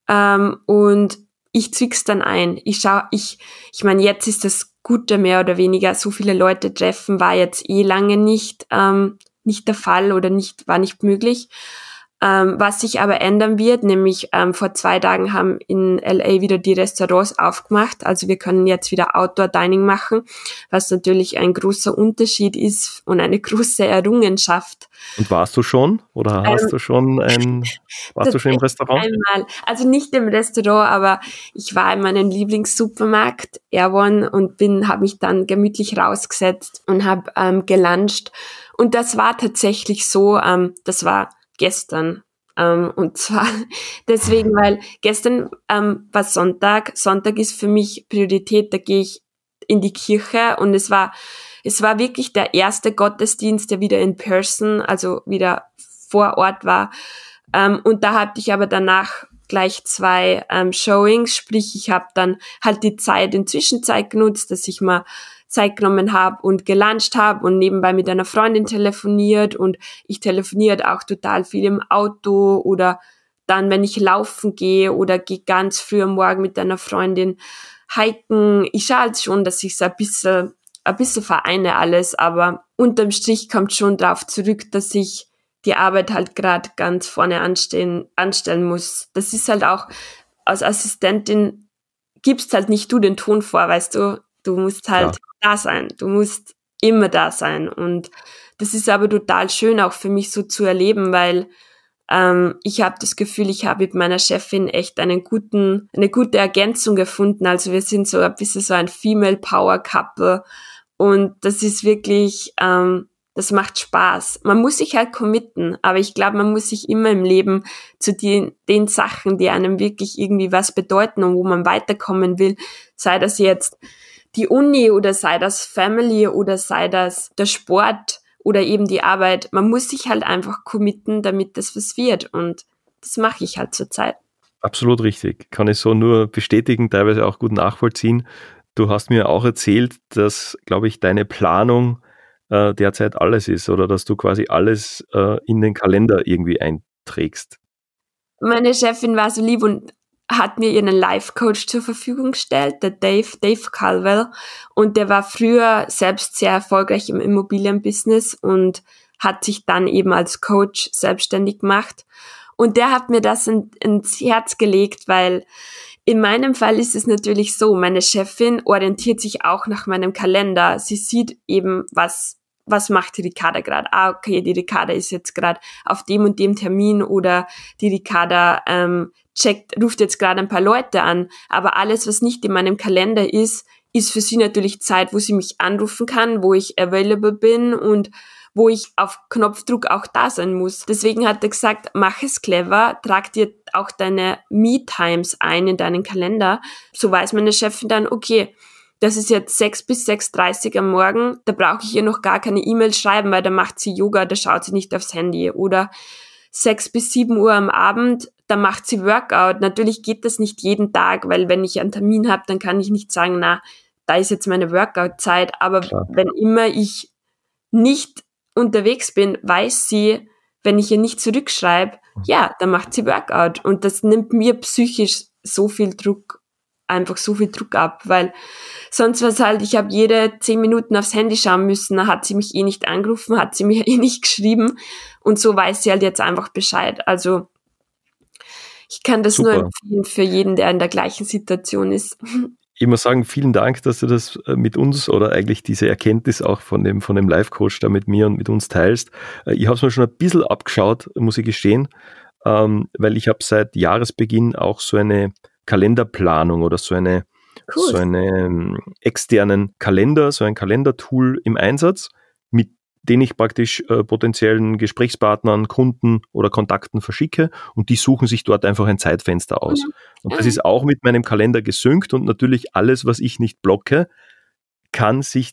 Ähm, und ich zwick's dann ein. Ich schau, ich, ich meine, jetzt ist das Gute mehr oder weniger. So viele Leute treffen war jetzt eh lange nicht, ähm, nicht der Fall oder nicht, war nicht möglich. Ähm, was sich aber ändern wird, nämlich ähm, vor zwei Tagen haben in LA wieder die Restaurants aufgemacht. Also wir können jetzt wieder Outdoor Dining machen, was natürlich ein großer Unterschied ist und eine (laughs) große Errungenschaft. Und warst du schon oder hast ähm, du schon ein, (laughs) warst du schon im Restaurant? Einmal, also nicht im Restaurant, aber ich war in meinem Lieblingssupermarkt Erwon und bin, habe mich dann gemütlich rausgesetzt und habe ähm, geluncht. Und das war tatsächlich so, ähm, das war gestern. Ähm, und zwar (laughs) deswegen, weil gestern ähm, war Sonntag. Sonntag ist für mich Priorität, da gehe ich in die Kirche und es war, es war wirklich der erste Gottesdienst, der wieder in person, also wieder vor Ort war. Ähm, und da hatte ich aber danach gleich zwei ähm, Showings, sprich ich habe dann halt die Zeit in Zwischenzeit genutzt, dass ich mal Zeit genommen habe und gelauncht habe und nebenbei mit einer Freundin telefoniert und ich telefoniert auch total viel im Auto oder dann, wenn ich laufen gehe oder gehe ganz früh am Morgen mit einer Freundin hiken. Ich schaue halt schon, dass ich so ein bisschen, ein bisschen vereine alles, aber unterm Strich kommt schon darauf zurück, dass ich die Arbeit halt gerade ganz vorne anstehen, anstellen muss. Das ist halt auch, als Assistentin gibst halt nicht du den Ton vor, weißt du. Du musst halt ja da sein. Du musst immer da sein. Und das ist aber total schön auch für mich so zu erleben, weil ähm, ich habe das Gefühl, ich habe mit meiner Chefin echt einen guten, eine gute Ergänzung gefunden. Also wir sind so ein bisschen so ein Female Power Couple und das ist wirklich, ähm, das macht Spaß. Man muss sich halt committen, aber ich glaube, man muss sich immer im Leben zu den, den Sachen, die einem wirklich irgendwie was bedeuten und wo man weiterkommen will, sei das jetzt die Uni oder sei das Family oder sei das der Sport oder eben die Arbeit. Man muss sich halt einfach committen, damit das was wird. Und das mache ich halt zurzeit. Absolut richtig. Kann ich so nur bestätigen, teilweise auch gut nachvollziehen. Du hast mir auch erzählt, dass, glaube ich, deine Planung äh, derzeit alles ist oder dass du quasi alles äh, in den Kalender irgendwie einträgst. Meine Chefin war so lieb und hat mir ihren Life-Coach zur Verfügung gestellt, der Dave, Dave Calwell. Und der war früher selbst sehr erfolgreich im Immobilienbusiness und hat sich dann eben als Coach selbstständig gemacht. Und der hat mir das in, ins Herz gelegt, weil in meinem Fall ist es natürlich so, meine Chefin orientiert sich auch nach meinem Kalender. Sie sieht eben, was was macht die Ricarda gerade? Ah, okay, die Ricarda ist jetzt gerade auf dem und dem Termin oder die Ricarda ähm, checkt, ruft jetzt gerade ein paar Leute an, aber alles, was nicht in meinem Kalender ist, ist für sie natürlich Zeit, wo sie mich anrufen kann, wo ich available bin und wo ich auf Knopfdruck auch da sein muss. Deswegen hat er gesagt, mach es clever, trag dir auch deine Me-Times ein in deinen Kalender. So weiß meine Chefin dann, okay, das ist jetzt 6 bis 6.30 am Morgen, da brauche ich ihr noch gar keine E-Mail schreiben, weil da macht sie Yoga, da schaut sie nicht aufs Handy. Oder 6 bis 7 Uhr am Abend, da macht sie Workout. Natürlich geht das nicht jeden Tag, weil wenn ich einen Termin habe, dann kann ich nicht sagen, na, da ist jetzt meine Workout-Zeit. Aber Klar. wenn immer ich nicht unterwegs bin, weiß sie, wenn ich ihr nicht zurückschreibe, mhm. ja, dann macht sie Workout. Und das nimmt mir psychisch so viel Druck, einfach so viel Druck ab, weil sonst war es halt, ich habe jede zehn Minuten aufs Handy schauen müssen, da hat sie mich eh nicht angerufen, hat sie (laughs) mir eh nicht geschrieben und so weiß sie halt jetzt einfach Bescheid. Also ich kann das Super. nur empfehlen für jeden, der in der gleichen Situation ist. (laughs) Ich muss sagen, vielen Dank, dass du das äh, mit uns oder eigentlich diese Erkenntnis auch von dem, von dem Live-Coach da mit mir und mit uns teilst. Äh, ich habe es mir schon ein bisschen abgeschaut, muss ich gestehen, ähm, weil ich habe seit Jahresbeginn auch so eine Kalenderplanung oder so eine, cool. so einen externen Kalender, so ein Kalendertool im Einsatz, mit den ich praktisch äh, potenziellen Gesprächspartnern, Kunden oder Kontakten verschicke und die suchen sich dort einfach ein Zeitfenster aus. Mhm. Und das ist auch mit meinem Kalender gesynkt und natürlich alles, was ich nicht blocke, kann sich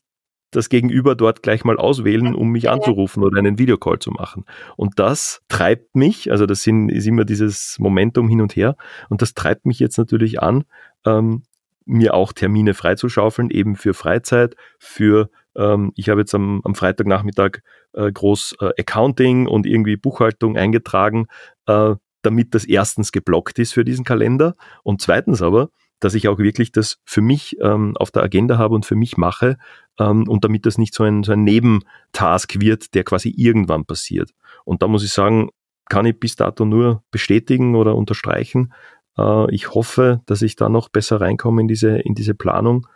das Gegenüber dort gleich mal auswählen, um mich anzurufen oder einen Videocall zu machen. Und das treibt mich, also das sind, ist immer dieses Momentum hin und her, und das treibt mich jetzt natürlich an, ähm, mir auch Termine freizuschaufeln, eben für Freizeit, für ähm, ich habe jetzt am, am Freitagnachmittag äh, groß äh, Accounting und irgendwie Buchhaltung eingetragen, äh, damit das erstens geblockt ist für diesen Kalender und zweitens aber, dass ich auch wirklich das für mich ähm, auf der Agenda habe und für mich mache ähm, und damit das nicht so ein, so ein Nebentask wird, der quasi irgendwann passiert. Und da muss ich sagen, kann ich bis dato nur bestätigen oder unterstreichen. Äh, ich hoffe, dass ich da noch besser reinkomme in diese, in diese Planung.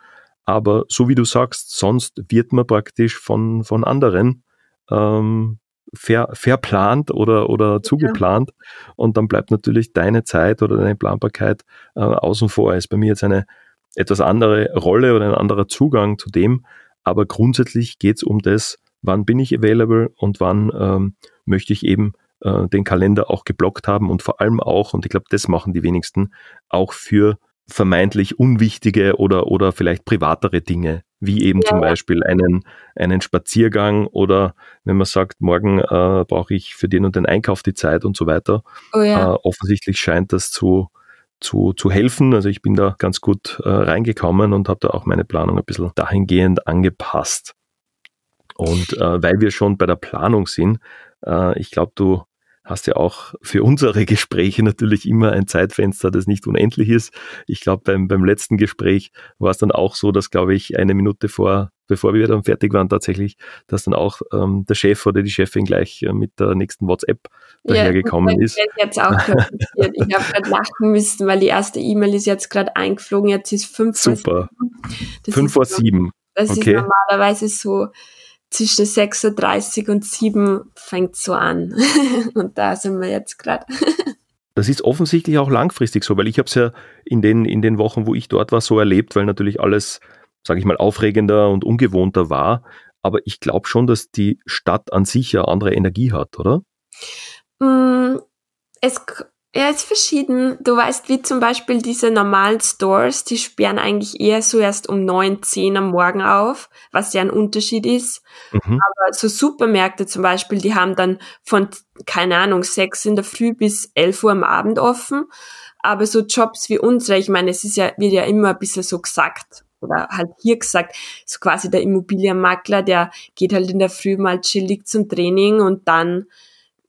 Aber so wie du sagst, sonst wird man praktisch von, von anderen ähm, ver, verplant oder, oder zugeplant. Ja. Und dann bleibt natürlich deine Zeit oder deine Planbarkeit äh, außen vor. Ist bei mir jetzt eine etwas andere Rolle oder ein anderer Zugang zu dem. Aber grundsätzlich geht es um das, wann bin ich available und wann ähm, möchte ich eben äh, den Kalender auch geblockt haben und vor allem auch, und ich glaube, das machen die wenigsten, auch für vermeintlich unwichtige oder, oder vielleicht privatere Dinge, wie eben ja. zum Beispiel einen, einen Spaziergang oder wenn man sagt, morgen äh, brauche ich für den und den Einkauf die Zeit und so weiter. Oh ja. äh, offensichtlich scheint das zu, zu, zu helfen. Also ich bin da ganz gut äh, reingekommen und habe da auch meine Planung ein bisschen dahingehend angepasst. Und äh, weil wir schon bei der Planung sind, äh, ich glaube, du hast ja auch für unsere Gespräche natürlich immer ein Zeitfenster, das nicht unendlich ist. Ich glaube, beim, beim letzten Gespräch war es dann auch so, dass, glaube ich, eine Minute vor, bevor wir dann fertig waren, tatsächlich, dass dann auch ähm, der Chef oder die Chefin gleich äh, mit der nächsten WhatsApp dahergekommen ja, ist. Jetzt auch ich habe gerade lachen müssen, weil die erste E-Mail ist jetzt gerade eingeflogen. Jetzt ist fünf Super. vor sieben. fünf vor sieben. Das okay. ist normalerweise so zwischen 6.30 Uhr und 7 fängt so an. (laughs) und da sind wir jetzt gerade. (laughs) Das ist offensichtlich auch langfristig so, weil ich habe es ja in den, in den Wochen, wo ich dort war, so erlebt, weil natürlich alles, sage ich mal, aufregender und ungewohnter war. Aber ich glaube schon, dass die Stadt an sich ja andere Energie hat, oder? Mm, es ja, ist verschieden. Du weißt, wie zum Beispiel diese normalen Stores, die sperren eigentlich eher so erst um neun, zehn am Morgen auf, was ja ein Unterschied ist. Mhm. Aber so Supermärkte zum Beispiel, die haben dann von, keine Ahnung, sechs in der Früh bis elf Uhr am Abend offen. Aber so Jobs wie unsere, ich meine, es ist ja, wird ja immer ein bisschen so gesagt oder halt hier gesagt, so quasi der Immobilienmakler, der geht halt in der Früh mal chillig zum Training und dann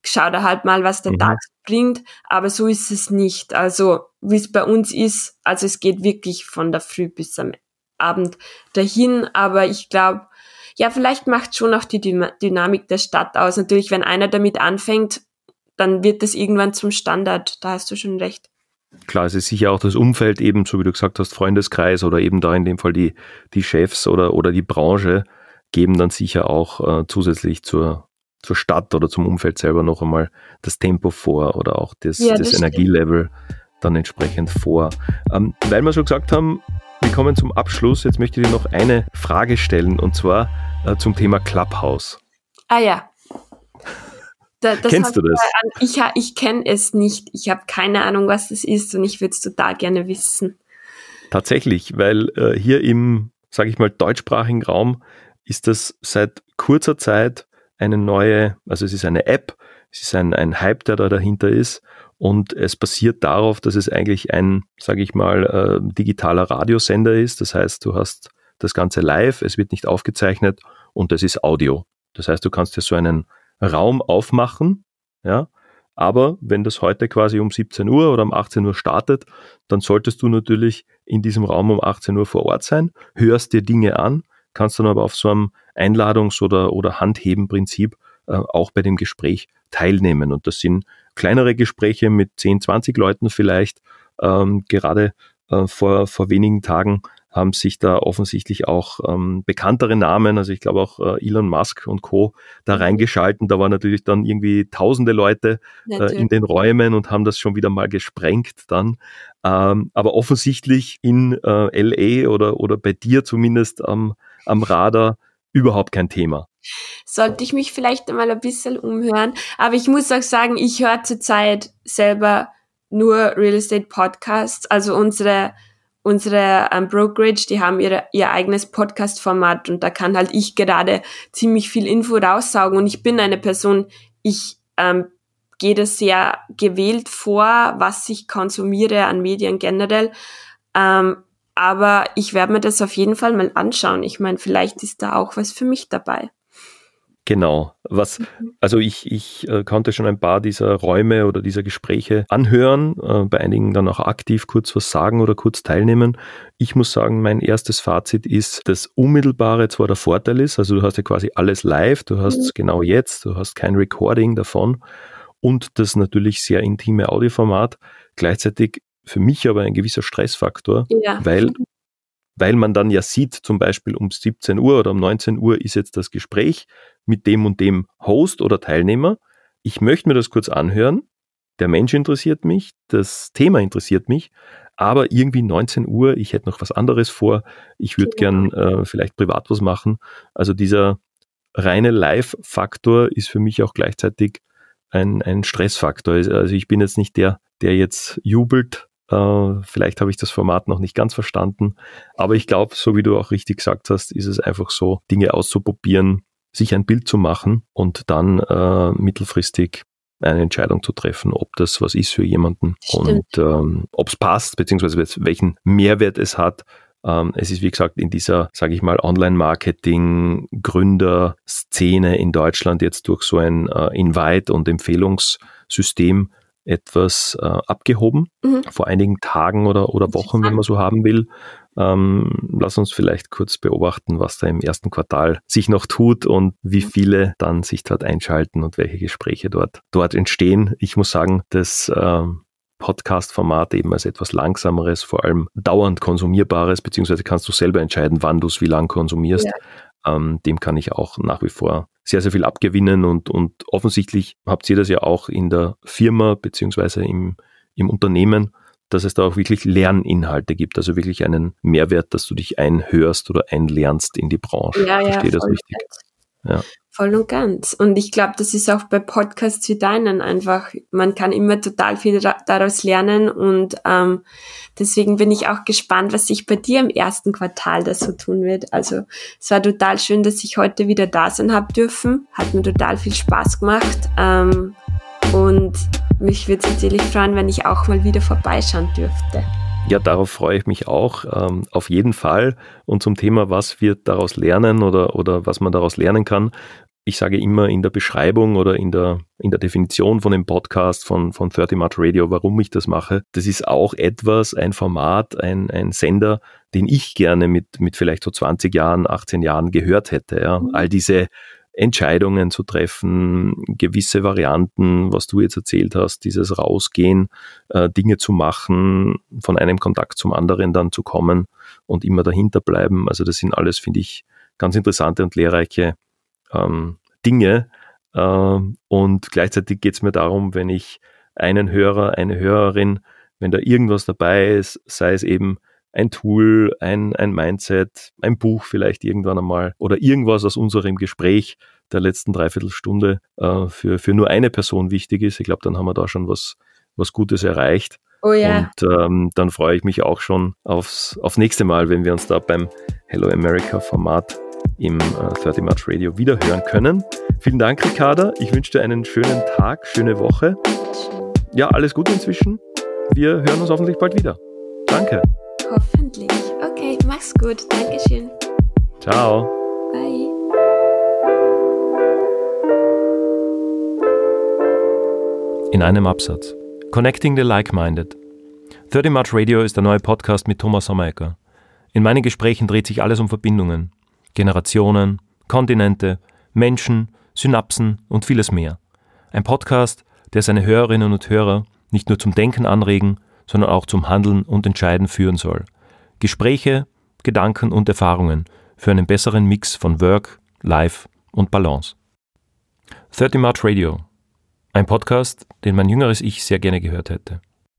schaut er halt mal, was der mhm. Tag bringt, aber so ist es nicht. Also wie es bei uns ist, also es geht wirklich von der Früh bis am Abend dahin, aber ich glaube, ja, vielleicht macht schon auch die Dynamik der Stadt aus. Natürlich, wenn einer damit anfängt, dann wird das irgendwann zum Standard. Da hast du schon recht. Klar, es ist sicher auch das Umfeld eben, so wie du gesagt hast, Freundeskreis oder eben da in dem Fall die, die Chefs oder, oder die Branche geben dann sicher auch äh, zusätzlich zur, zur Stadt oder zum Umfeld selber noch einmal das Tempo vor oder auch das, ja, das, das Energielevel dann entsprechend vor. Ähm, weil wir schon gesagt haben, wir kommen zum Abschluss. Jetzt möchte ich dir noch eine Frage stellen und zwar äh, zum Thema Clubhouse. Ah ja. Da, Kennst du das? Ich, ich kenne es nicht. Ich habe keine Ahnung, was das ist und ich würde es total gerne wissen. Tatsächlich, weil äh, hier im, sage ich mal, deutschsprachigen Raum ist das seit kurzer Zeit eine neue, also es ist eine App, es ist ein, ein Hype, der da dahinter ist und es basiert darauf, dass es eigentlich ein, sage ich mal, äh, digitaler Radiosender ist. Das heißt, du hast das Ganze live, es wird nicht aufgezeichnet und es ist Audio. Das heißt, du kannst dir so einen Raum aufmachen Ja, aber wenn das heute quasi um 17 Uhr oder um 18 Uhr startet, dann solltest du natürlich in diesem Raum um 18 Uhr vor Ort sein, hörst dir Dinge an, kannst dann aber auf so einem Einladungs- oder, oder Handheben-Prinzip äh, auch bei dem Gespräch teilnehmen. Und das sind kleinere Gespräche mit 10, 20 Leuten vielleicht. Ähm, gerade äh, vor, vor wenigen Tagen haben sich da offensichtlich auch ähm, bekanntere Namen, also ich glaube auch äh, Elon Musk und Co. da mhm. reingeschalten. Da waren natürlich dann irgendwie tausende Leute äh, in den Räumen und haben das schon wieder mal gesprengt dann. Ähm, aber offensichtlich in äh, LA oder, oder bei dir zumindest am, am Radar überhaupt kein Thema. Sollte ich mich vielleicht einmal ein bisschen umhören. Aber ich muss auch sagen, ich höre zurzeit selber nur Real Estate Podcasts. Also unsere unsere ähm, Brokerage, die haben ihre, ihr eigenes Podcast-Format und da kann halt ich gerade ziemlich viel Info raussaugen und ich bin eine Person, ich ähm, gehe das sehr gewählt vor, was ich konsumiere an Medien generell. Ähm, aber ich werde mir das auf jeden Fall mal anschauen. Ich meine, vielleicht ist da auch was für mich dabei. Genau. Was, also ich, ich äh, konnte schon ein paar dieser Räume oder dieser Gespräche anhören, äh, bei einigen dann auch aktiv kurz was sagen oder kurz teilnehmen. Ich muss sagen, mein erstes Fazit ist, dass Unmittelbare zwar der Vorteil ist, also du hast ja quasi alles live, du hast es mhm. genau jetzt, du hast kein Recording davon und das natürlich sehr intime Audioformat. Gleichzeitig für mich aber ein gewisser Stressfaktor, ja. weil weil man dann ja sieht, zum Beispiel um 17 Uhr oder um 19 Uhr ist jetzt das Gespräch mit dem und dem Host oder Teilnehmer. Ich möchte mir das kurz anhören. Der Mensch interessiert mich, das Thema interessiert mich, aber irgendwie 19 Uhr, ich hätte noch was anderes vor, ich würde genau. gern äh, vielleicht privat was machen. Also dieser reine Live-Faktor ist für mich auch gleichzeitig ein, ein Stressfaktor. Also ich bin jetzt nicht der, der jetzt jubelt, Uh, vielleicht habe ich das Format noch nicht ganz verstanden, aber ich glaube, so wie du auch richtig gesagt hast, ist es einfach so, Dinge auszuprobieren, sich ein Bild zu machen und dann uh, mittelfristig eine Entscheidung zu treffen, ob das was ist für jemanden Stimmt. und ähm, ob es passt, beziehungsweise welchen Mehrwert es hat. Ähm, es ist, wie gesagt, in dieser, sage ich mal, Online-Marketing-Gründer-Szene in Deutschland jetzt durch so ein äh, Invite- und Empfehlungssystem etwas äh, abgehoben, mhm. vor einigen Tagen oder, oder Wochen, wenn man so haben will. Ähm, lass uns vielleicht kurz beobachten, was da im ersten Quartal sich noch tut und wie mhm. viele dann sich dort einschalten und welche Gespräche dort, dort entstehen. Ich muss sagen, das ähm, Podcast-Format eben als etwas langsameres, vor allem dauernd konsumierbares, beziehungsweise kannst du selber entscheiden, wann du es wie lang konsumierst. Ja ähm, dem kann ich auch nach wie vor sehr, sehr viel abgewinnen und, und offensichtlich habt ihr das ja auch in der Firma beziehungsweise im, im Unternehmen, dass es da auch wirklich Lerninhalte gibt, also wirklich einen Mehrwert, dass du dich einhörst oder einlernst in die Branche. Ja, ja, Verstehe das richtig? Ja. Voll und ganz. Und ich glaube, das ist auch bei Podcasts wie deinen einfach, man kann immer total viel daraus lernen und ähm, deswegen bin ich auch gespannt, was sich bei dir im ersten Quartal da so tun wird. Also es war total schön, dass ich heute wieder da sein habe dürfen. Hat mir total viel Spaß gemacht. Ähm, und mich würde es natürlich freuen, wenn ich auch mal wieder vorbeischauen dürfte. Ja, darauf freue ich mich auch, ähm, auf jeden Fall. Und zum Thema, was wir daraus lernen oder, oder was man daraus lernen kann, ich sage immer in der Beschreibung oder in der, in der Definition von dem Podcast von, von 30 March Radio, warum ich das mache. Das ist auch etwas, ein Format, ein, ein Sender, den ich gerne mit, mit vielleicht so 20 Jahren, 18 Jahren gehört hätte. Ja. Mhm. All diese Entscheidungen zu treffen, gewisse Varianten, was du jetzt erzählt hast, dieses Rausgehen, äh, Dinge zu machen, von einem Kontakt zum anderen dann zu kommen und immer dahinter bleiben. Also das sind alles, finde ich, ganz interessante und lehrreiche ähm, Dinge. Äh, und gleichzeitig geht es mir darum, wenn ich einen Hörer, eine Hörerin, wenn da irgendwas dabei ist, sei es eben ein Tool, ein, ein Mindset, ein Buch vielleicht irgendwann einmal oder irgendwas aus unserem Gespräch der letzten Dreiviertelstunde äh, für, für nur eine Person wichtig ist. Ich glaube, dann haben wir da schon was, was Gutes erreicht. Oh ja. Und ähm, dann freue ich mich auch schon aufs, aufs nächste Mal, wenn wir uns da beim Hello America Format im äh, 30 March Radio wiederhören können. Vielen Dank, Ricarda. Ich wünsche dir einen schönen Tag, schöne Woche. Ja, alles Gute inzwischen. Wir hören uns hoffentlich bald wieder. Danke. Hoffentlich. Okay, mach's gut. Dankeschön. Ciao. Bye. in einem Absatz. Connecting the Like-Minded. 30 March Radio ist der neue Podcast mit Thomas Sommerecker. In meinen Gesprächen dreht sich alles um Verbindungen, Generationen, Kontinente, Menschen, Synapsen und vieles mehr. Ein Podcast, der seine Hörerinnen und Hörer nicht nur zum Denken anregen, sondern auch zum Handeln und Entscheiden führen soll. Gespräche, Gedanken und Erfahrungen für einen besseren Mix von Work, Life und Balance. 30 March Radio. Ein Podcast, den mein jüngeres Ich sehr gerne gehört hätte.